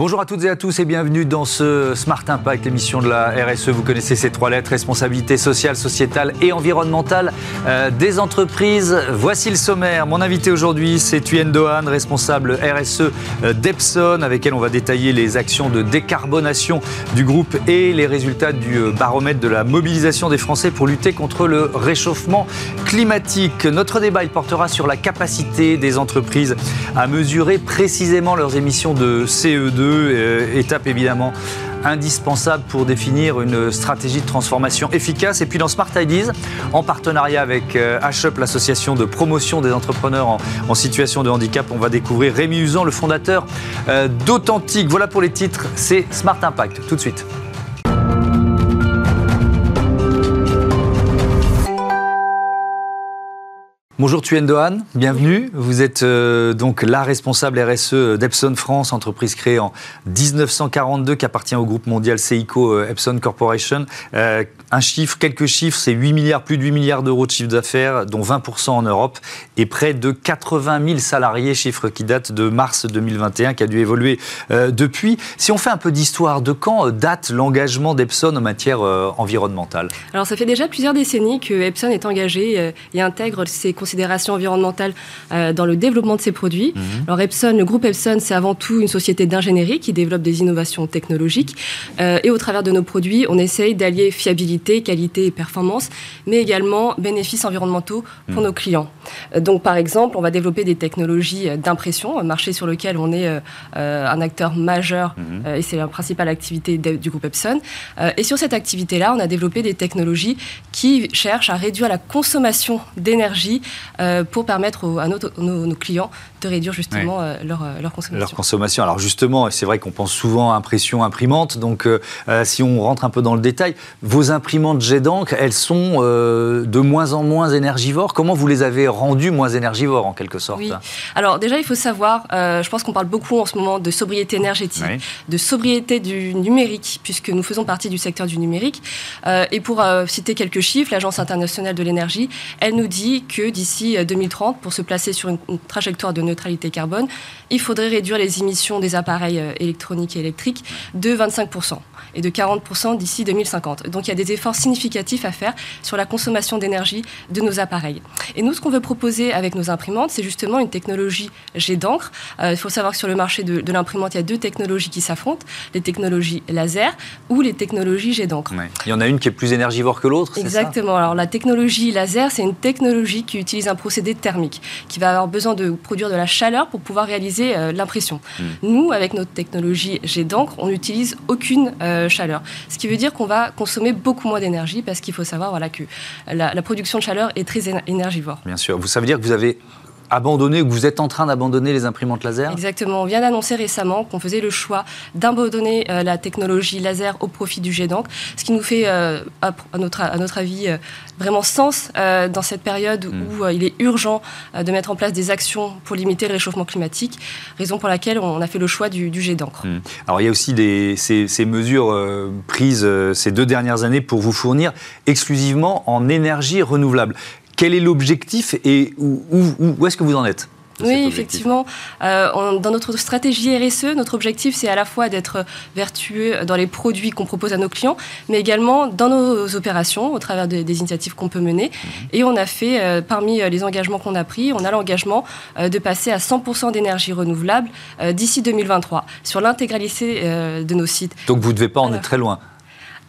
Bonjour à toutes et à tous et bienvenue dans ce Smart Impact, l'émission de la RSE. Vous connaissez ces trois lettres, responsabilité sociale, sociétale et environnementale euh, des entreprises. Voici le sommaire. Mon invité aujourd'hui, c'est Thuyen Dohan, responsable RSE euh, d'Epson, avec elle on va détailler les actions de décarbonation du groupe et les résultats du euh, baromètre de la mobilisation des Français pour lutter contre le réchauffement climatique. Notre débat, il portera sur la capacité des entreprises à mesurer précisément leurs émissions de CE2 euh, étape évidemment indispensable pour définir une stratégie de transformation efficace. Et puis dans Smart Ideas, en partenariat avec euh, HUP, l'association de promotion des entrepreneurs en, situation de handicap, on va découvrir Rémi Usan, le fondateur euh, d'Authentique. Voilà pour les titres, c'est Smart Impact. Tout de suite. Bonjour Thuyen Dohan, bienvenue. Vous êtes euh, donc la responsable RSE d'Epson France, entreprise créée en 1942 qui appartient au groupe mondial Seiko euh, Epson Corporation. Euh, un chiffre, quelques chiffres, c'est 8 milliards, plus de 8 milliards d'euros de chiffre d'affaires, dont 20% en Europe, et près de 80 000 salariés, chiffre qui date de mars 2021, qui a dû évoluer depuis. Si on fait un peu d'histoire, de quand date l'engagement d'Epson en matière environnementale? Alors ça fait déjà plusieurs décennies que Epson est engagé et intègre ses considération environnementale euh, dans le développement de ces produits. Mhm. Alors Epson, le groupe Epson, c'est avant tout une société d'ingénierie qui développe des innovations technologiques. Euh, et au travers de nos produits, on essaye d'allier fiabilité, qualité et performance, mais également bénéfices environnementaux pour mhm. nos clients. Euh, donc par exemple, on va développer des technologies d'impression, un marché sur lequel on est un acteur majeur mhm. et c'est la principale activité du groupe Epson. et sur cette activité-là, on a développé des technologies qui cherchent à réduire la consommation d'énergie pour permettre à nos, clients de réduire justement euh, leur, euh, leur, consommation. Leur consommation. Alors justement, c'est vrai qu'on pense souvent à impression, imprimante. Donc si on rentre un peu dans le détail, vos imprimantes jet d'encre, elles sont de moins en moins énergivores. Comment vous les avez rendues moins énergivores en quelque sorte? Oui. Alors déjà, il faut savoir, je pense qu'on parle beaucoup en ce moment de sobriété énergétique, de sobriété du numérique, puisque nous faisons partie du secteur du numérique. et pour citer quelques chiffres, l'Agence internationale de l'énergie, elle nous dit que d'ici d'ici 2030, euh, pour se placer sur une, trajectoire de neutralité carbone, il faudrait réduire les émissions des appareils euh, électroniques et électriques de 25% et de 40% d'ici 2050. Donc il y a des efforts significatifs à faire sur la consommation d'énergie de nos appareils. Et nous, ce qu'on veut proposer avec nos imprimantes, c'est justement une technologie jet d'encre. Euh, il faut savoir que sur le marché de, l'imprimante, il y a deux technologies qui s'affrontent, les technologies laser ou les technologies jet d'encre. Il y en a une qui est plus énergivore que l'autre Exactement. Alors la technologie laser, c'est une technologie qui utilise un procédé thermique, qui va avoir besoin de produire de la chaleur pour pouvoir réaliser euh, l'impression. Hmm. Nous, avec notre technologie jet d'encre, on n'utilise aucune euh, chaleur. Ce qui veut dire qu'on va consommer beaucoup moins d'énergie parce qu'il faut savoir voilà, que la, la, production de chaleur est très énergivore. Bien sûr. Ça veut dire que vous avez abandonné, ou que vous êtes en train d'abandonner les imprimantes laser Exactement. On vient d'annoncer récemment qu'on faisait le choix d'abandonner euh, la technologie laser au profit du jet d'encre, ce qui nous fait, euh, à, notre, à notre avis, euh, vraiment sens dans cette période hmm. où il est urgent de mettre en place des actions pour limiter le réchauffement climatique, raison pour laquelle on a fait le choix du, jet d'encre. Hmm. Alors il y a aussi des, ces, ces mesures prises ces deux dernières années pour vous fournir exclusivement en énergie renouvelable. Quel est l'objectif et où, où, est-ce que vous en êtes oui, effectivement. Euh, dans notre stratégie RSE, notre objectif, c'est à la fois d'être vertueux dans les produits qu'on propose à nos clients, mais également dans nos opérations, au travers des initiatives qu'on peut mener. Mhm. Et on a fait, euh, parmi les engagements qu'on a pris, on a l'engagement euh, de passer à 100% d'énergie renouvelable d'ici 2023, sur l'intégralité de nos sites. Donc vous ne devez pas en être très loin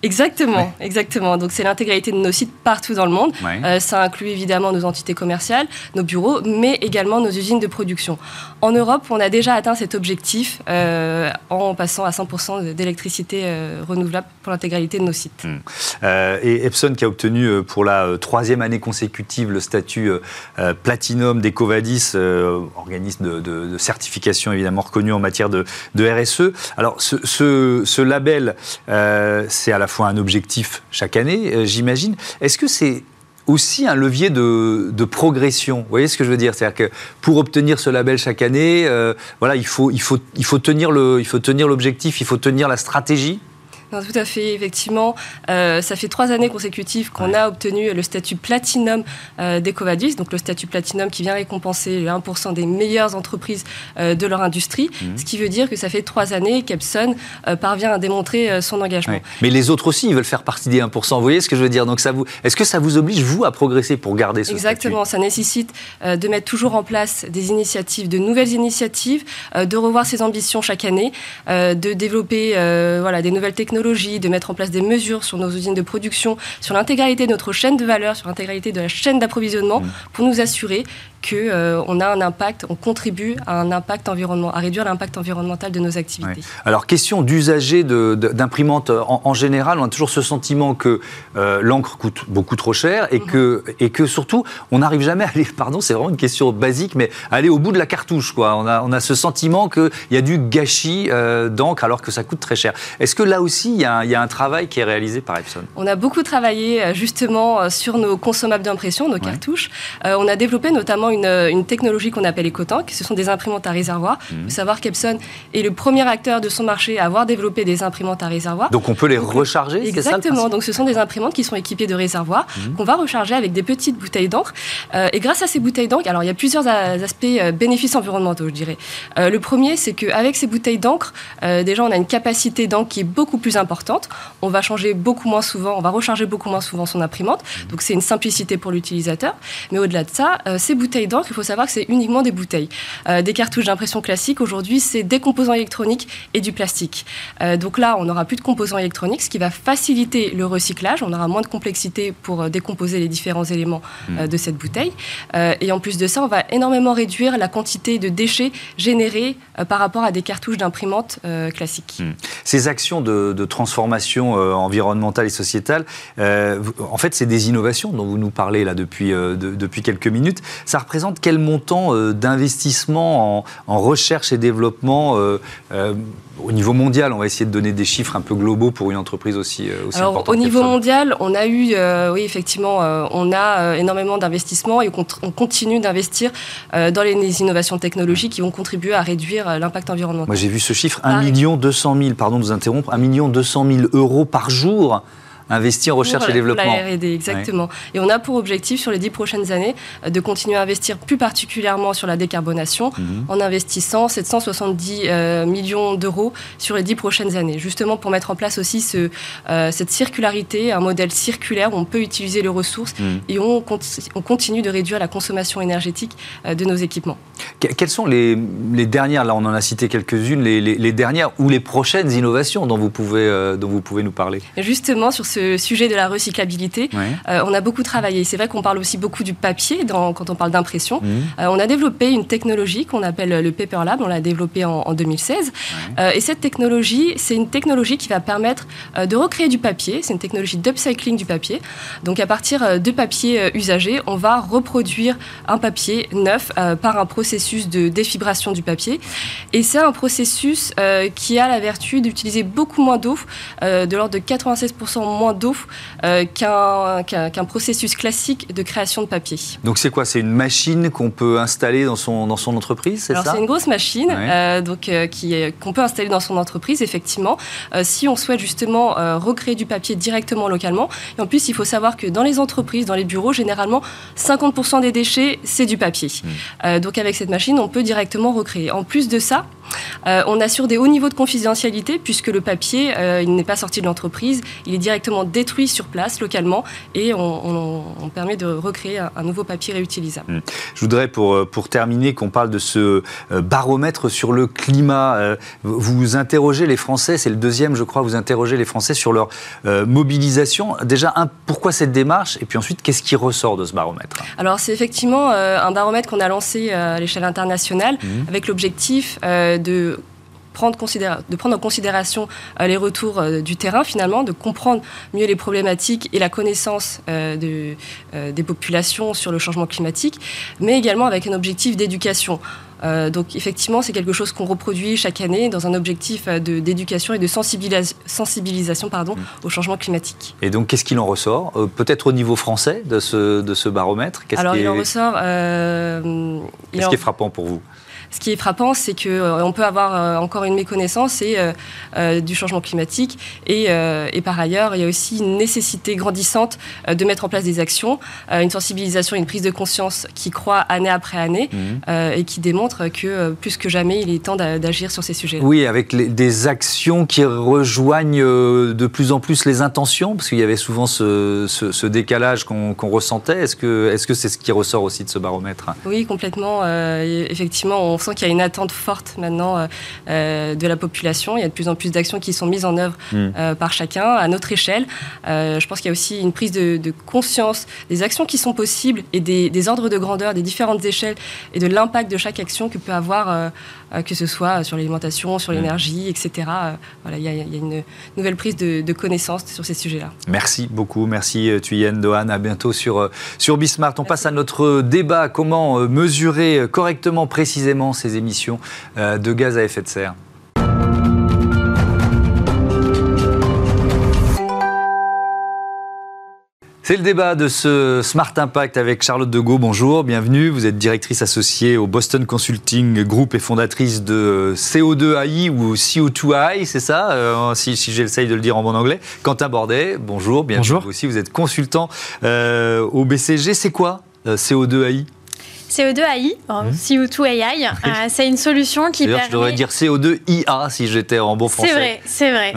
Exactement, exactement. Donc c'est l'intégralité de nos sites partout dans le monde. Euh, ça inclut évidemment nos entités commerciales, nos bureaux, mais également nos usines de production. En Europe, on a déjà atteint cet objectif euh, en passant à 100% d'électricité euh, renouvelable pour l'intégralité de nos sites. Hmm. et Epson qui a obtenu pour la troisième année consécutive le statut Platinum d'Ecovadis, organisme de, certification évidemment reconnu en matière de, RSE. Alors ce, ce label, c'est à la fois un objectif chaque année, euh, j'imagine. Est-ce que c'est aussi un levier de, progression? Vous voyez ce que je veux dire? C'est-à-dire que pour obtenir ce label chaque année, euh, voilà, il faut, il faut, il faut tenir il faut tenir l'objectif, il faut tenir la stratégie. Tout à fait, effectivement. Euh, ça fait trois années consécutives qu'on a obtenu le statut platinum euh, d'Ecovadis, donc le statut platinum qui vient récompenser les 1% des meilleures entreprises euh, de leur industrie, mhm. ce qui veut dire que ça fait trois années qu'Epson parvient à démontrer son engagement. Mais les autres aussi, ils veulent faire partie des 1%. Vous voyez ce que je veux dire? Donc ça vous, est-ce que ça vous oblige vous à progresser pour garder ce Exactement. Ça nécessite de mettre toujours en place des initiatives, de nouvelles initiatives, de revoir ses ambitions chaque année, de développer voilà des nouvelles technologies de mettre en place des mesures sur nos usines de production, sur l'intégralité de notre chaîne de valeur, sur l'intégralité de la chaîne d'approvisionnement, mmh. pour nous assurer qu'on euh, on a un impact, on contribue à un impact environnemental, à réduire l'impact environnemental de nos activités. Alors, question d'usager d'imprimantes en, général, on a toujours ce sentiment que euh, l'encre coûte beaucoup trop cher et, que, et que surtout, on n'arrive jamais à aller, pardon, c'est vraiment une question basique, mais aller au bout de la cartouche. Quoi. On, a, on a ce sentiment qu'il y a du gâchis euh, d'encre alors que ça coûte très cher. Est-ce que là aussi, il y, a, il y, a un travail qui est réalisé par Epson? On a beaucoup travaillé justement sur nos consommables d'impression, nos cartouches. on a développé notamment euh, une, technologie qu'on appelle EcoTank. Ce sont des imprimantes à réservoir. Il faut mhm. savoir qu'Epson est le premier acteur de son marché à avoir développé des imprimantes à réservoir. Donc on peut les recharger Exactement. Donc ce sont des imprimantes qui sont équipées de réservoirs mhm. qu'on va recharger avec des petites bouteilles d'encre. Euh, et grâce à ces bouteilles d'encre, alors il y a plusieurs aspects euh, bénéfices environnementaux, je dirais. le premier, c'est qu'avec ces bouteilles d'encre, déjà on a une capacité d'encre qui est beaucoup plus importante. On va changer beaucoup moins souvent, on va recharger beaucoup moins souvent son imprimante. Mhm. Donc c'est une simplicité pour l'utilisateur. Mais au-delà de ça, ces bouteilles d'encre, il faut savoir que c'est uniquement des bouteilles. Euh, des cartouches d'impression classiques, aujourd'hui, c'est des composants électroniques et du plastique. Euh, donc là, on n'aura plus de composants électroniques, ce qui va faciliter le recyclage. On aura moins de complexité pour euh, décomposer les différents éléments hmm. de cette bouteille. et en plus de ça, on va énormément réduire la quantité de déchets générés par rapport à des cartouches d'imprimante classiques. Hmm. Ces actions de, transformation environnementale et sociétale, en fait, c'est des innovations dont vous nous parlez là depuis, depuis quelques minutes. Ça représente quel montant euh, d'investissement en, recherche et développement euh, euh, au niveau mondial? On va essayer de donner des chiffres un peu globaux pour une entreprise aussi, aussi Alors, Au niveau mondial, on a eu, oui, effectivement, on a énormément d'investissements et on continue d'investir dans les innovations technologiques qui vont contribuer à réduire l'impact environnemental. Moi, j'ai vu ce chiffre. 1 million 200 000, pardon de vous interrompre, 1 million 200 000 euros par jour investi en recherche et développement. La R&D, exactement. Et on a pour objectif sur les dix prochaines années euh, de continuer à investir plus particulièrement sur la décarbonation mhm. en investissant 770 euh, millions d'euros sur les dix prochaines années, justement pour mettre en place aussi ce, euh, cette circularité, un modèle circulaire où on peut utiliser les ressources mhm. et on, on, continue de réduire la consommation énergétique de nos équipements. quelles sont les, les, dernières, là on en a cité quelques-unes, les, les, dernières ou les prochaines innovations dont vous pouvez, dont vous pouvez nous parler? Justement, sur ce sujet de la recyclabilité, euh, on a beaucoup travaillé. C'est vrai qu'on parle aussi beaucoup du papier dans, quand on parle d'impression. Mmh. Euh, on a développé une technologie qu'on appelle le Paper Lab. On l'a développée en, 2016. Euh, et cette technologie, c'est une technologie qui va permettre de recréer du papier. C'est une technologie d'upcycling du papier. Donc à partir de papier usagé, on va reproduire un papier neuf par un processus de défibration du papier. Et c'est un processus qui a la vertu d'utiliser beaucoup moins d'eau, de l'ordre de 96% moins d'eau euh, qu'un processus classique de création de papier. Donc c'est quoi? C'est une machine qu'on peut installer dans son, dans son entreprise, c'est ça? c'est une grosse machine euh, donc euh, qu'on peut installer dans son entreprise, effectivement, si on souhaite justement recréer du papier directement localement. Et en plus, il faut savoir que dans les entreprises, dans les bureaux, généralement, 50% des déchets, c'est du papier. Hmm. donc avec cette machine, on peut directement recréer. En plus de ça, euh, on assure des hauts niveaux de confidentialité puisque le papier, euh, il n'est pas sorti de l'entreprise, il est directement détruit sur place, localement, et on, permet de recréer un, nouveau papier réutilisable. Hmm. Je voudrais, pour, euh, pour terminer, qu'on parle de ce baromètre sur le climat. Vous interrogez les Français, c'est le deuxième, je crois, vous interrogez les Français sur leur mobilisation. Déjà, un, pourquoi cette démarche? Et puis ensuite, qu'est-ce qui ressort de ce baromètre? Alors, c'est effectivement un baromètre qu'on a lancé à l'échelle internationale hmm. avec l'objectif de prendre, de prendre en considération euh, les retours euh, du terrain finalement, de comprendre mieux les problématiques et la connaissance euh, de, des populations sur le changement climatique, mais également avec un objectif d'éducation. donc effectivement, c'est quelque chose qu'on reproduit chaque année dans un objectif d'éducation et de sensibilisation pardon, mmh. au changement climatique. Et donc, qu'est-ce qu'il en ressort Peut-être au niveau français de ce, de ce baromètre? Alors, il en ressort... Qu'est-ce qui est frappant pour vous? Ce qui est frappant, c'est qu'on peut avoir encore une méconnaissance et, du changement climatique. Et, et, par ailleurs, il y a aussi une nécessité grandissante de mettre en place des actions, une sensibilisation, une prise de conscience qui croît année après année mmh. et qui démontre que plus que jamais, il est temps d'agir sur ces sujets. -là. Oui, avec des actions qui rejoignent de plus en plus les intentions, parce qu'il y avait souvent ce, décalage qu'on ressentait. Est-ce que c'est -ce, qui ressort aussi de ce baromètre? Oui, complètement. Euh, effectivement, on sent qu'il y a une attente forte maintenant euh, euh, de la population. Il y a de plus en plus d'actions qui sont mises en œuvre hmm. par chacun à notre échelle. je pense qu'il y a aussi une prise de, conscience des actions qui sont possibles et des, des, ordres de grandeur des différentes échelles et de l'impact de chaque action que peut avoir euh, que ce soit sur l'alimentation, sur mm. l'énergie, etc. Euh, voilà, il y, a une nouvelle prise de, de connaissance sur ces sujets-là. Merci beaucoup, merci euh, Thuyen Dohan. À bientôt sur, sur Bismart. On passe à notre débat comment mesurer correctement, précisément ces émissions de gaz à effet de serre? C'est le débat de ce Smart Impact avec Charlotte Degault. Bonjour, bienvenue. Vous êtes directrice associée au Boston Consulting Group et fondatrice de CO2AI ou CO2AI, c'est ça euh, Si, si j'essaye de le dire en bon anglais. Quentin Bordet, bonjour, bienvenue. Bonjour. Vous aussi, vous êtes consultant euh, au BCG. C'est quoi euh, CO2AI CO2AI, CO2AI, euh, c'est une solution qui permet... je devrais dire CO2IA si j'étais en bon français. C'est vrai, c'est vrai.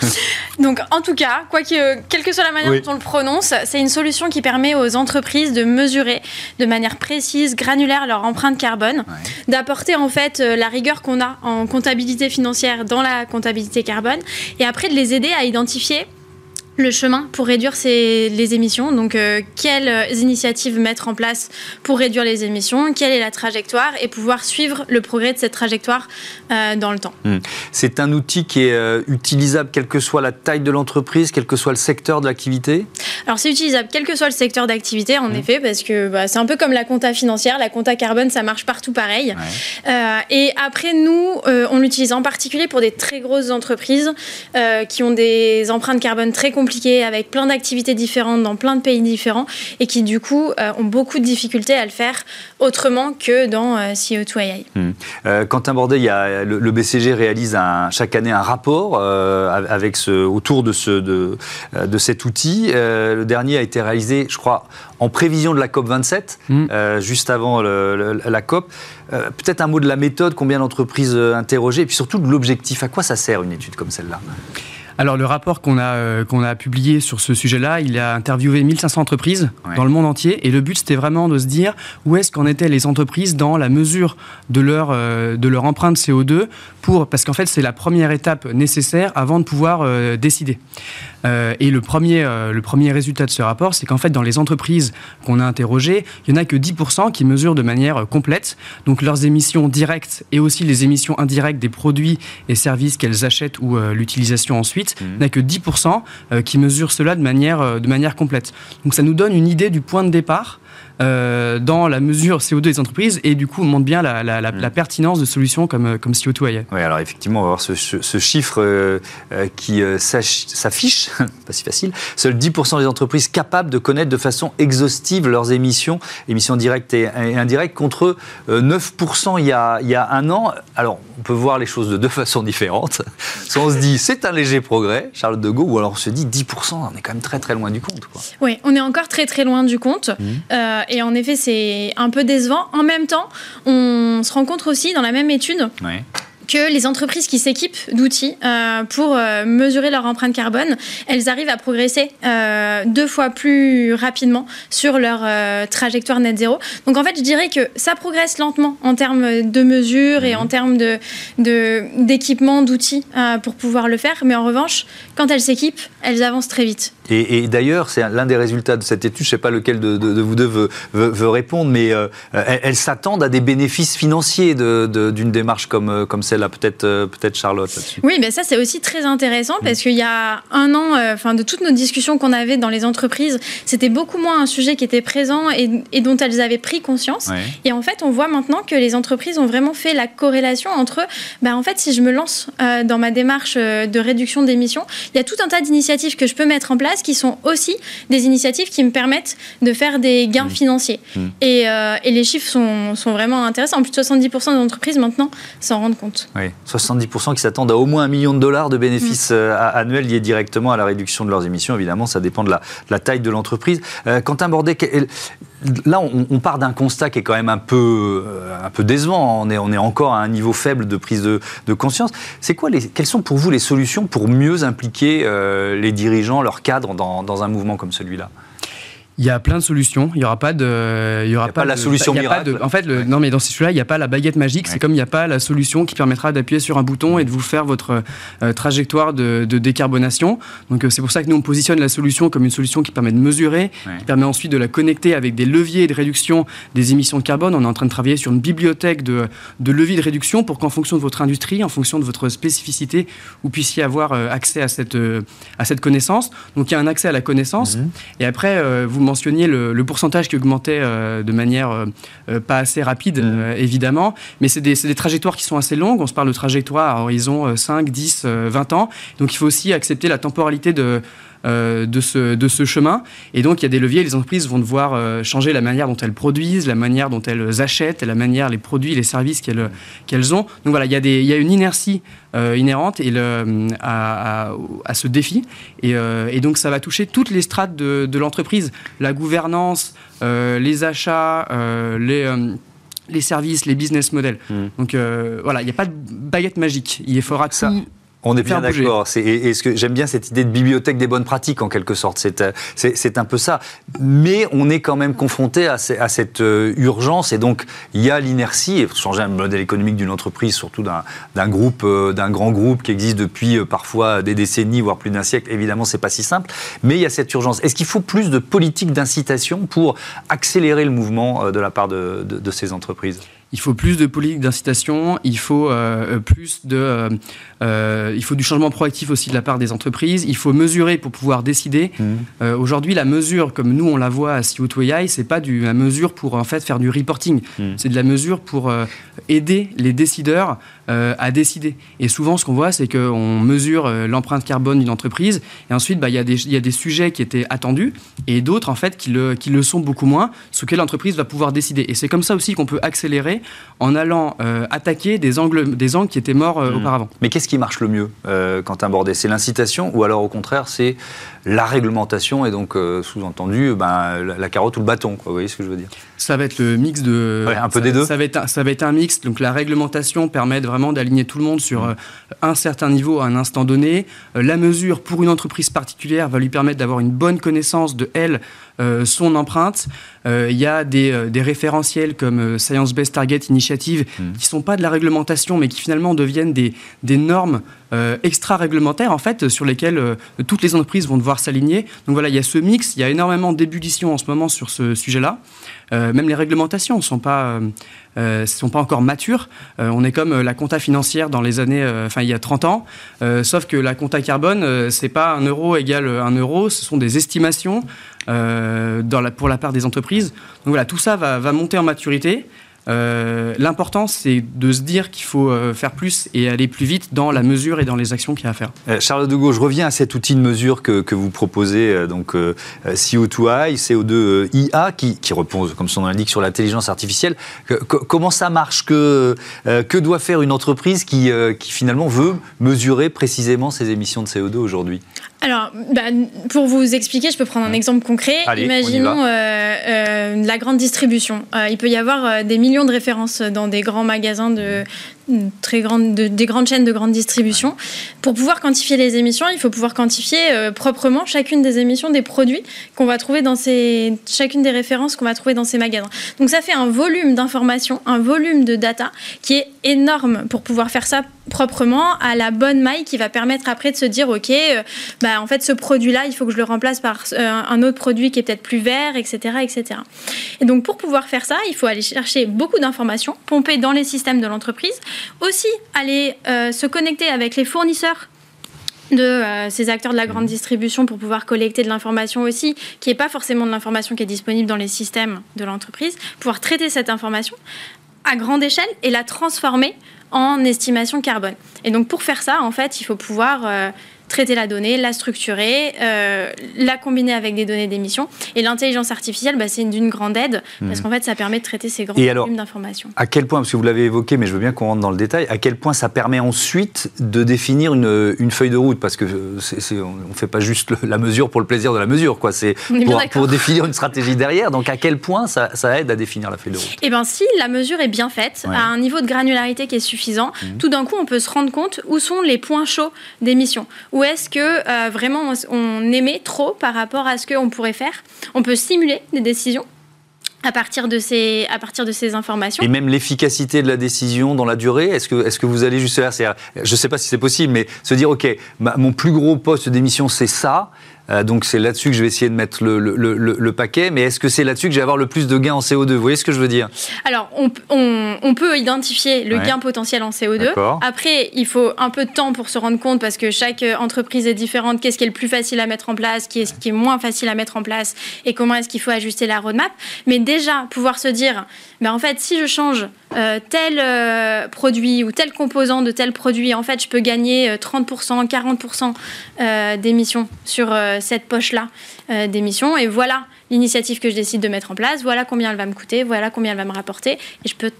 Donc, en tout cas, quoi que, quelle que soit la manière dont on le prononce, c'est une solution qui permet aux entreprises de mesurer de manière précise, granulaire, leur empreinte carbone, d'apporter en fait euh, la rigueur qu'on a en comptabilité financière dans la comptabilité carbone, et après de les aider à identifier le chemin pour réduire les émissions. Donc, euh, quelles initiatives mettre en place pour réduire les émissions? Quelle est la trajectoire? Et pouvoir suivre le progrès de cette trajectoire euh, dans le temps. Hmm. C'est un outil qui est euh, utilisable quelle que soit la taille de l'entreprise, quel que soit le secteur de l'activité? Alors, c'est utilisable quel que soit le secteur d'activité, en hmm. effet, parce que bah, c'est un peu comme la compta financière. La compta carbone, ça marche partout pareil. et après, nous, on l'utilise en particulier pour des très grosses entreprises qui ont des empreintes carbone très complexes compliqué, avec plein d'activités différentes dans plein de pays différents, et qui du coup euh, ont beaucoup de difficultés à le faire autrement que dans euh, CO2AI. Hmm. Euh, Quentin Bordet, il y a, le, BCG réalise un, chaque année un rapport avec ce, autour de, ce, de, de cet outil. le dernier a été réalisé, je crois, en prévision de la COP 27, hmm. juste avant la COP. Peut-être un mot de la méthode, combien d'entreprises interrogées, et puis surtout de l'objectif. À quoi ça sert une étude comme celle-là? Alors le rapport qu'on a, euh, qu'on a publié sur ce sujet-là, il a interviewé 1500 entreprises dans le monde entier et le but c'était vraiment de se dire où est-ce qu'en étaient les entreprises dans la mesure de leur, euh, de leur empreinte CO2 pour, parce qu'en fait c'est la première étape nécessaire avant de pouvoir euh, décider. Et le premier, le premier résultat de ce rapport, c'est qu'en fait dans les entreprises qu'on a interrogées, il n'y en a que 10% qui mesurent de manière complète, donc leurs émissions directes et aussi les émissions indirectes des produits et services qu'elles achètent ou l'utilisation ensuite Mhm. n'a que 10% euh, qui mesurent cela de manière, euh, de manière complète. Donc ça nous donne une idée du point de départ euh, dans la mesure CO2 des entreprises et du coup on montre bien la, mm. pertinence de solutions comme, euh, comme CO2 Oui, alors effectivement, on va voir ce, chiffre euh, qui s'affiche, pas si facile. Seuls 10% des entreprises capables de connaître de façon exhaustive leurs émissions, émissions directes et, indirectes, contre 9% il y, a, il y a un an. Alors, on peut voir les choses de deux façons différentes. Soit on se dit c'est un léger progrès, Charlotte de Gaulle, ou alors on se dit 10%, on est quand même très très loin du compte. Oui, on est encore très très loin du compte. Mmh et en effet, c'est un peu décevant. En même temps, on se rend compte aussi dans la même étude que les entreprises qui s'équipent d'outils euh, pour euh, mesurer leur empreinte carbone, elles arrivent à progresser euh, deux fois plus rapidement sur leur trajectoire net zéro. Donc en fait, je dirais que ça progresse lentement en termes de mesures et en mhm. termes de, d'équipement, d'outils pour pouvoir le faire. Mais en revanche, quand elles s'équipent, elles avancent très vite. Et, d'ailleurs, c'est l'un des résultats de cette étude, je ne sais pas lequel de, vous deux veut, répondre, mais elles, s'attendent à des bénéfices financiers d'une démarche comme, comme celle celle-là. Peut-être peut Charlotte là-dessus. Oui, mais ça c'est aussi très intéressant parce qu'il y a un an, enfin de toutes nos discussions qu'on avait dans les entreprises, c'était beaucoup moins un sujet qui était présent et, dont elles avaient pris conscience. Et en fait, on voit maintenant que les entreprises ont vraiment fait la corrélation entre, bah, en fait, si je me lance dans ma démarche de réduction d'émissions, il y a tout un tas d'initiatives que je peux mettre en place qui sont aussi des initiatives qui me permettent de faire des gains mmh. financiers. Mmh. Et, euh, et, les chiffres sont, sont, vraiment intéressants. Plus de 70% des entreprises maintenant s'en rendent compte. Oui, 70% qui s'attendent à au moins un million de dollars de bénéfices mmh. euh, annuels liés directement à la réduction de leurs émissions. Évidemment, ça dépend de la, la taille de l'entreprise. Euh, Quentin Bordet, là, on, part d'un constat qui est quand même un peu, un peu décevant. On est, on est encore à un niveau faible de prise de, conscience. C'est quoi les, quelles sont pour vous les solutions pour mieux impliquer les dirigeants, leurs cadres dans, dans un mouvement comme celui-là? Il y a plein de solutions. Il y aura pas de, il y aura pas, la solution miracle. en fait, non, mais dans ces sujets-là, il n'y a pas la baguette magique. C'est comme il n'y a pas la solution qui permettra d'appuyer sur un bouton et de vous faire votre euh, trajectoire de, décarbonation. Donc, euh, c'est pour ça que nous on positionne la solution comme une solution qui permet de mesurer, qui permet ensuite de la connecter avec des leviers de réduction des émissions de carbone. On est en train de travailler sur une bibliothèque de, de leviers de réduction pour qu'en fonction de votre industrie, en fonction de votre spécificité, vous puissiez avoir euh, accès à cette à cette connaissance. Donc, il y a un accès à la connaissance. Mhm. Et après, vous mentionniez le, pourcentage qui augmentait euh, de manière euh, euh, pas assez rapide, mmh. évidemment, mais c'est des, des, trajectoires qui sont assez longues. On se parle de trajectoires à horizon 5, 10, 20 ans. Donc il faut aussi accepter la temporalité de, de, ce, de ce chemin. Et donc, il y a des leviers. Les entreprises vont devoir euh, changer la manière dont elles produisent, la manière dont elles achètent, la manière, les produits, les services qu'elles ont. Donc voilà, il y a, des, il y a une inertie euh, inhérente et le, à, à, ce défi. Et, et, donc, ça va toucher toutes les strates de, de l'entreprise. La gouvernance, les achats, les les services, les business models. Mmh. Donc voilà, il n'y a pas de baguette magique. Il faudra ça. On est bien d'accord. Et, ce que j'aime bien cette idée de bibliothèque des bonnes pratiques en quelque sorte. C'est euh, un peu ça. Mais on est quand même confronté à, cette euh, urgence et donc il y a l'inertie. Et changer un modèle économique d'une entreprise, surtout d'un groupe, euh, d'un grand groupe qui existe depuis parfois des décennies, voire plus d'un siècle. Évidemment, c'est pas si simple. Mais il y a cette urgence. Est-ce qu'il faut plus de politique d'incitation pour accélérer le mouvement de la part de ces entreprises? Il faut plus de politique d'incitation, il faut euh, plus de, euh, euh, il faut du changement proactif aussi de la part des entreprises. Il faut mesurer pour pouvoir décider. Mmh. Aujourd'hui, la mesure, comme nous on la voit à CO2AI, c'est pas du, la mesure pour en fait faire du reporting. Mmh. C'est de la mesure pour aider les décideurs à décider. Et souvent, ce qu'on voit, c'est qu'on mesure l'empreinte carbone d'une entreprise, et ensuite, bah, il y, y, a des sujets qui étaient attendus et d'autres en fait qui le, qui le sont beaucoup moins, sur lesquels l'entreprise va pouvoir décider. Et c'est comme ça aussi qu'on peut accélérer en allant euh, attaquer des angles, des angles qui étaient morts euh, hmm. auparavant. Mais qu'est-ce qui marche le mieux, euh, quand un bordé C'est l'incitation ou alors au contraire c'est la réglementation et donc sous-entendu ben, la, carotte ou le bâton Vous voyez ce que je veux dire? Ça va être le mix de... un peu des deux ça va, être, ça va être un mix. Donc la réglementation permet vraiment d'aligner tout le monde sur hmm. un certain niveau à un instant donné. la mesure pour une entreprise particulière va lui permettre d'avoir une bonne connaissance de elle, son empreinte. Il y a des, des référentiels comme Science Based Target Initiative, mmh. qui ne sont pas de la réglementation, mais qui finalement deviennent des, des normes euh, extra-réglementaires, en fait, sur lesquelles euh, toutes les entreprises vont devoir s'aligner. Donc voilà, il y a ce mix, il y a énormément d'ébullition en ce moment sur ce sujet-là. Euh, même les réglementations ne sont pas... sont pas encore matures. on est comme la compta financière dans les années, enfin il y a 30 ans, sauf que la compta carbone, c'est pas un euro égale un euro, ce sont des estimations pour la part des entreprises. Donc voilà, tout ça va monter en maturité. Euh, l'important, c'est de se dire qu'il faut euh, faire plus et aller plus vite dans la mesure et dans les actions qu'il y a à faire. Euh, Charles de Gaulle, je reviens à cet outil de mesure que, que vous proposez, donc CO2I, CO2 IA, qui, qui, repose, comme son nom l'indique, sur l'intelligence artificielle. comment ça marche? Que, que doit faire une entreprise qui, qui finalement veut mesurer précisément ses émissions de CO2 aujourd'hui? Alors, bah, pour vous expliquer, je peux prendre un exemple concret. Imaginons la grande distribution. il peut y avoir des millions de références dans des grands magasins de, très grande, des grandes chaînes de grande distribution. Pour pouvoir quantifier les émissions, il faut pouvoir quantifier euh, proprement chacune des émissions des produits qu'on va trouver dans ces, chacune des références qu'on va trouver dans ces magasins. Donc ça fait un volume d'informations, un volume de data qui est énorme pour pouvoir faire ça proprement à la bonne maille qui va permettre après de se dire ok euh, bah en fait ce produit là il faut que je le remplace par euh, un autre produit qui est peut-être plus vert etc etc et donc pour pouvoir faire ça il faut aller chercher beaucoup d'informations pomper dans les systèmes de l'entreprise aussi aller se connecter avec les fournisseurs de euh, ces acteurs de la grande distribution pour pouvoir collecter de l'information aussi, qui n'est pas forcément de l'information qui est disponible dans les systèmes de l'entreprise, pouvoir traiter cette information à grande échelle et la transformer en estimation carbone. Et donc pour faire ça, en fait, il faut pouvoir euh, traiter la donnée, la structurer, euh, la combiner avec des données d'émission. Et l'intelligence artificielle, bah, c'est d'une grande aide parce mhm. qu'en fait, ça permet de traiter ces grands volumes d'informations. À quel point, parce que vous l'avez évoqué, mais je veux bien qu'on rentre dans le détail, à quel point ça permet ensuite de définir une, une feuille de route? Parce que on ne fait pas juste la mesure pour le plaisir de la mesure, quoi. C'est pour, pour, définir une stratégie derrière. Donc à quel point ça, ça aide à définir la feuille de route? Eh bien, si la mesure est bien faite, à un niveau de granularité qui est suffisant, mhm. tout d'un coup, on peut se rendre compte où sont les points chauds d'émission ou est-ce que euh, vraiment on, aimait trop par rapport à ce qu'on pourrait faire? On peut simuler des décisions à partir de ces, à partir de ces informations. Et même l'efficacité de la décision dans la durée, est-ce que, est que vous allez juste là Je ne sais pas si c'est possible, mais se dire, OK, mon plus gros poste d'émission, c'est ça, euh, donc c'est là-dessus que je vais essayer de mettre le, paquet. Mais est-ce que c'est là-dessus que je vais avoir le plus de gains en CO2 Vous voyez ce que je veux dire? Alors, on, peut identifier le gain potentiel en CO2. Après, il faut un peu de temps pour se rendre compte parce que chaque euh, entreprise est différente. Qu'est-ce qui est le plus facile à mettre en place? Qu'est-ce qui est moins facile à mettre en place? Et comment est-ce qu'il faut ajuster la roadmap? Mais déjà, pouvoir se dire, ben en fait, si je change euh, tel produit ou tel composant de tel produit, en fait, je peux gagner 30%, 40% d'émissions sur cette poche-là euh, d'émissions. Et voilà l'initiative que je décide de mettre en place, voilà combien elle va me coûter, voilà combien elle va me rapporter. Et je peux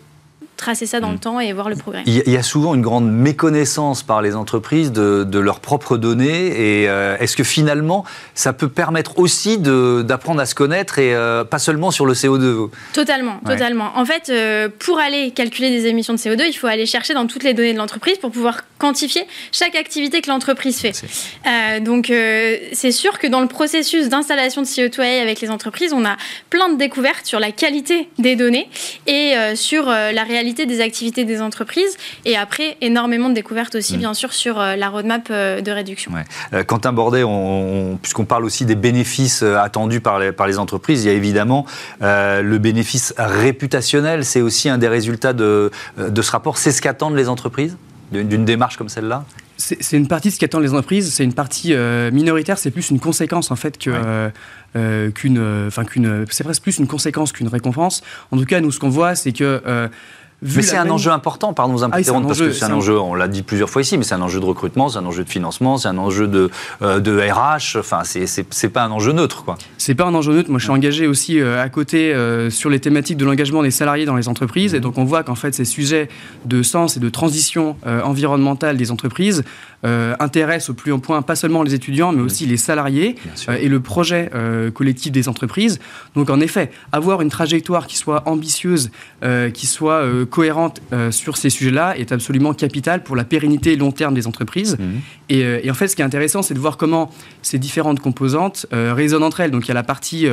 tracer ça dans le mm. temps et voir le progrès. Il y a souvent une grande méconnaissance par les entreprises de, leurs propres données. Et euh, est-ce que finalement, ça peut permettre aussi d'apprendre à se connaître et euh, pas seulement sur le CO2 Totalement, totalement. En fait, euh, pour aller calculer des émissions de CO2, il faut aller chercher dans toutes les données de l'entreprise pour pouvoir quantifier chaque activité que l'entreprise fait. donc, c'est sûr que dans le processus d'installation de CO2 avec les entreprises, on a plein de découvertes sur la qualité des données et sur la réalité des activités des entreprises et après énormément de découvertes aussi mm. bien sûr sur euh, la roadmap euh, de réduction. Euh, Quentin Bordet, puisqu'on parle aussi des bénéfices attendus par les, par les entreprises, il y a évidemment le bénéfice réputationnel, c'est aussi un des résultats de, de ce rapport. C'est ce qu'attendent les entreprises d'une démarche comme celle-là? C'est une partie de ce qu'attendent les entreprises, c'est une partie minoritaire, c'est plus une conséquence en fait que, qu'une, enfin qu'une, c'est presque plus une conséquence qu'une récompense. En tout cas, nous ce qu'on voit, c'est que mais c'est un enjeu important, pardon de vous ah parce que c'est un, enjeu, on l'a dit plusieurs fois ici, mais c'est un enjeu de recrutement, c'est un enjeu de financement, c'est un enjeu de, euh, de RH, enfin, c'est pas un enjeu neutre, quoi. C'est pas un enjeu neutre. Moi, je suis engagé aussi euh, à côté euh, sur les thématiques de l'engagement des salariés dans les entreprises, et mmh. donc on voit qu'en fait, ces sujets de sens et de transition environnementale des entreprises intéressent au plus haut point pas seulement les étudiants, mais mmh. aussi les salariés et le projet collectif des entreprises. Donc, en effet, avoir une trajectoire qui soit ambitieuse, qui soit cohérente euh, sur ces sujets-là est absolument capitale pour la pérennité long terme des entreprises. Euh, et, en fait, ce qui est intéressant, c'est de voir comment ces différentes composantes euh, résonnent entre elles. Donc il y a la partie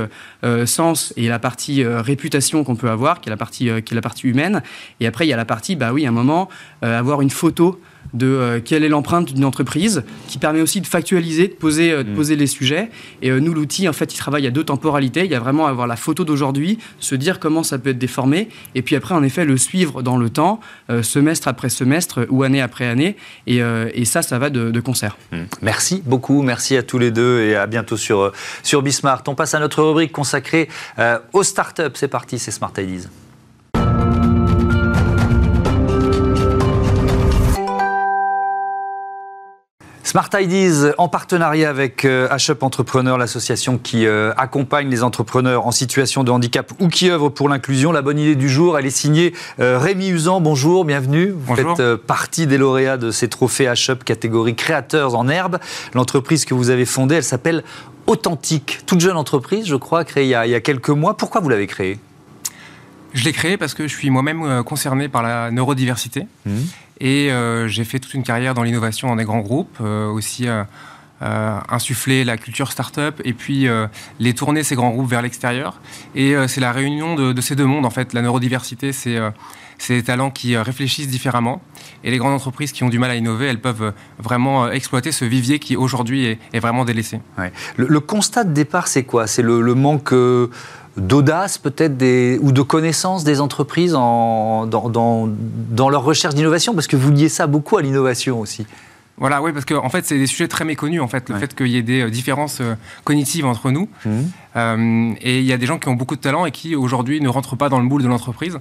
sens et la partie réputation qu'on peut avoir, qui est la partie, qui est la partie humaine. Et après, il y a la partie, bah oui, à un moment, avoir une photo de euh, quelle est l'empreinte d'une entreprise, qui permet aussi de factualiser, de poser, euh, de mm. poser les sujets. Et euh, nous, l'outil, en fait, il travaille à deux temporalités. Il y a vraiment à avoir la photo d'aujourd'hui, se dire comment ça peut être déformé, et puis après, en effet, le suivre dans le temps, semestre après semestre ou année après année. Et, et ça, ça va de, concert. Mm. Merci beaucoup, merci à tous les deux et à bientôt sur, sur Bismart. On passe à notre rubrique consacrée aux startups. C'est parti, c'est Smart Ideas. Smart Ideas en partenariat avec euh, HUP Entrepreneur, l'association qui euh, accompagne les entrepreneurs en situation de handicap ou qui œuvre pour l'inclusion. La bonne idée du jour, elle est signée euh, Rémi Usan. Bonjour, bienvenue. Vous faites partie des lauréats de ces trophées HUP catégorie créateurs en herbe. L'entreprise que vous avez fondée, elle s'appelle Authentique. Toute jeune entreprise, je crois, créée il y a, quelques mois. Pourquoi vous l'avez créée? Je l'ai créée parce que je suis moi-même concerné par la neurodiversité. Mmh. Et euh, j'ai fait toute une carrière dans l'innovation dans des grands groupes, euh, aussi euh, insuffler la culture start-up et puis les tourner ces grands groupes vers l'extérieur. Et c'est la réunion de, ces deux mondes, en fait. La neurodiversité, c'est c'est des talents qui réfléchissent différemment. Et les grandes entreprises qui ont du mal à innover, elles peuvent vraiment exploiter ce vivier qui aujourd'hui est, vraiment délaissé. Le, constat de départ, c'est quoi? C'est le, manque d'audace peut-être ou de connaissance des entreprises dans, dans, leur recherche d'innovation Parce que vous liez ça beaucoup à l'innovation aussi. Voilà, oui, parce qu'en en fait, c'est des sujets très méconnus, en fait, le fait qu'il y ait des euh, différences euh, cognitives entre nous. Mmh. Euh, et il y a des gens qui ont beaucoup de talent et qui, aujourd'hui, ne rentrent pas dans le moule de l'entreprise.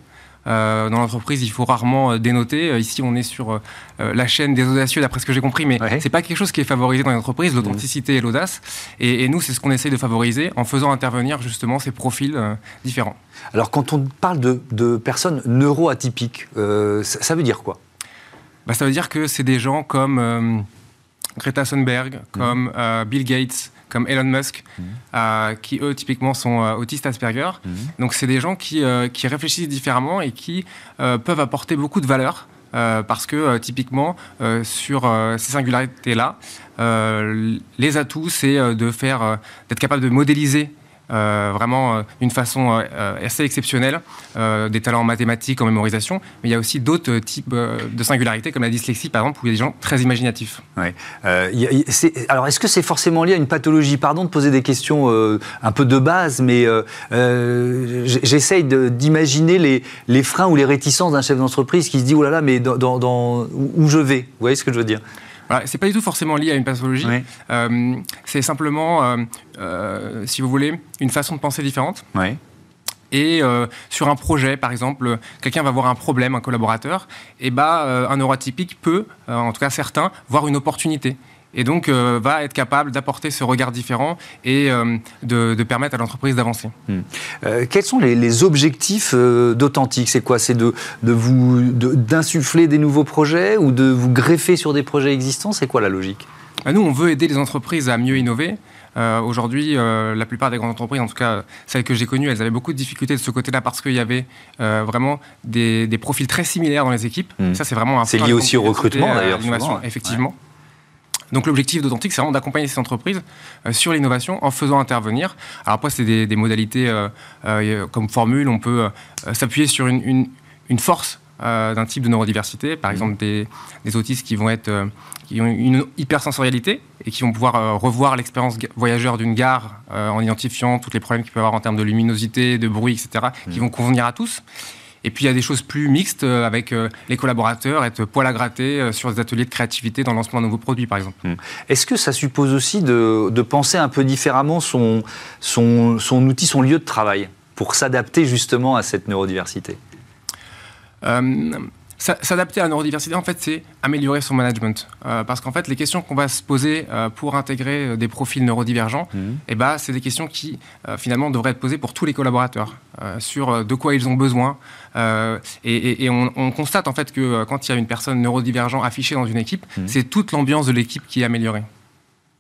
Dans l'entreprise, il faut rarement dénoter. Ici, on est sur la chaîne des audacieux, d'après ce que j'ai compris, mais ce c'est pas quelque chose qui est favorisé dans l'entreprise, l'authenticité et l'audace. Et, nous, c'est ce qu'on essaye de favoriser en faisant intervenir justement ces profils différents. Alors, quand on parle de, personnes neuroatypiques, ça veut dire quoi? Bah, Ça veut dire que c'est des gens comme euh, Greta Thunberg, comme mhm. euh, Bill Gates, comme Elon Musk, mhm. euh, qui eux typiquement sont autistes Asperger. Mhm. Donc c'est des gens qui, qui, réfléchissent différemment et qui peuvent apporter beaucoup de valeur. parce que typiquement sur ces singularités-là, les atouts c'est de faire, d'être capable de modéliser euh, vraiment euh, d'une façon euh, assez exceptionnelle, des talents en mathématiques, en mémorisation, mais il y a aussi d'autres types de singularités, comme la dyslexie par exemple, où il y a des gens très imaginatifs. Ouais. alors est-ce que c'est forcément lié à une pathologie? Pardon de poser des questions un peu de base, mais j'essaye d'imaginer les, freins ou les réticences d'un chef d'entreprise qui se dit, oh là là, mais où je vais? Vous voyez ce que je veux dire? C'est pas du tout forcément lié à une pathologie. Euh, c'est simplement, euh, euh, si vous voulez, une façon de penser différente. Et sur un projet, par exemple, quelqu'un va voir un problème, un collaborateur, et bah, un neurotypique peut, en tout cas certains, voir une opportunité et donc euh, va être capable d'apporter ce regard différent et euh, de, permettre à l'entreprise d'avancer. Hmm. Euh, quels sont les, objectifs d'Authentique C'est quoi? C'est de, vous d'insuffler des nouveaux projets ou de vous greffer sur des projets existants? C'est quoi la logique? Nous, on veut aider les entreprises à mieux innover. Aujourd'hui, la plupart des grandes entreprises, en tout cas celles que j'ai connues, elles avaient beaucoup de difficultés de ce côté-là parce qu'il y avait vraiment des, profils très similaires dans les équipes. Hmm. Ça, c'est vraiment un. C'est lié aussi au recrutement, d'ailleurs. Effectivement. Donc l'objectif d'Authentique, c'est vraiment d'accompagner ces entreprises euh, sur l'innovation en faisant intervenir. Alors après, c'est des, modalités euh, euh, comme formule, on peut s'appuyer sur une, force d'un type de neurodiversité, par mmh. exemple des, autistes qui vont être qui ont une hypersensorialité et qui vont pouvoir revoir l'expérience voyageur d'une gare en identifiant tous les problèmes qu'il peut y avoir en termes de luminosité, de bruit, etc., qui mmh. vont convenir à tous. Et puis il y a des choses plus mixtes euh, avec euh, les collaborateurs, être poil à gratter euh, sur des ateliers de créativité dans le lancement de nouveaux produits, par exemple. Hmm. Est-ce que ça suppose aussi de, penser un peu différemment son, son, son, outil, son lieu de travail, pour s'adapter justement à cette neurodiversité? S'adapter à la neurodiversité, en fait, c'est améliorer son management. Euh, parce qu'en fait, les questions qu'on va se poser euh, pour intégrer euh, des profils neurodivergents, mhm. eh ben, c'est des questions qui, finalement, devraient être posées pour tous les collaborateurs, sur de quoi ils ont besoin. et, on, constate, en fait, que quand il y a une personne neurodivergente affichée dans une équipe, mhm. c'est toute l'ambiance de l'équipe qui est améliorée.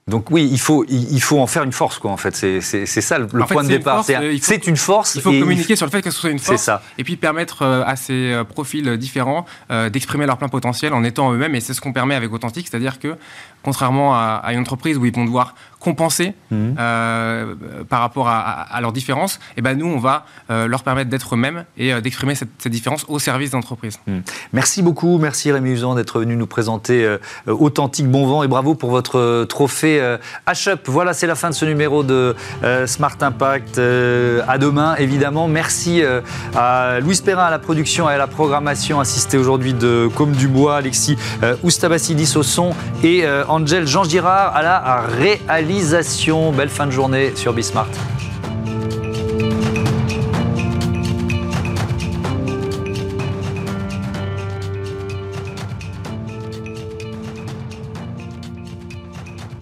Donc oui, il faut, il faut en faire une force, quoi, en fait. C'est ça le, point de départ. C'est une force. Il faut communiquer sur le fait que ce soit une force. Ça. Et puis permettre euh, à ces euh, profils différents euh, d'exprimer leur plein potentiel en étant eux-mêmes. Et c'est ce qu'on permet avec Authentique. C'est-à-dire que, contrairement à, une entreprise où ils vont devoir compenser mhm. par rapport à, leurs différences, et eh ben nous, on va leur permettre d'être eux-mêmes et d'exprimer cette, différence au service d'entreprise. Mhm. Merci beaucoup. Merci Rémi Usan d'être venu nous présenter Authentique Bon Vent et bravo pour votre trophée H-Up. Euh, voilà, c'est la fin de ce numéro de euh, Smart Impact. Euh, à demain, évidemment. Merci à Louis Perrin à la production et à la programmation, assisté aujourd'hui de Comme Dubois, Alexis Oustabassidis au son et Angel Jean Girard à la réalisation. Belle fin de journée sur Bismart.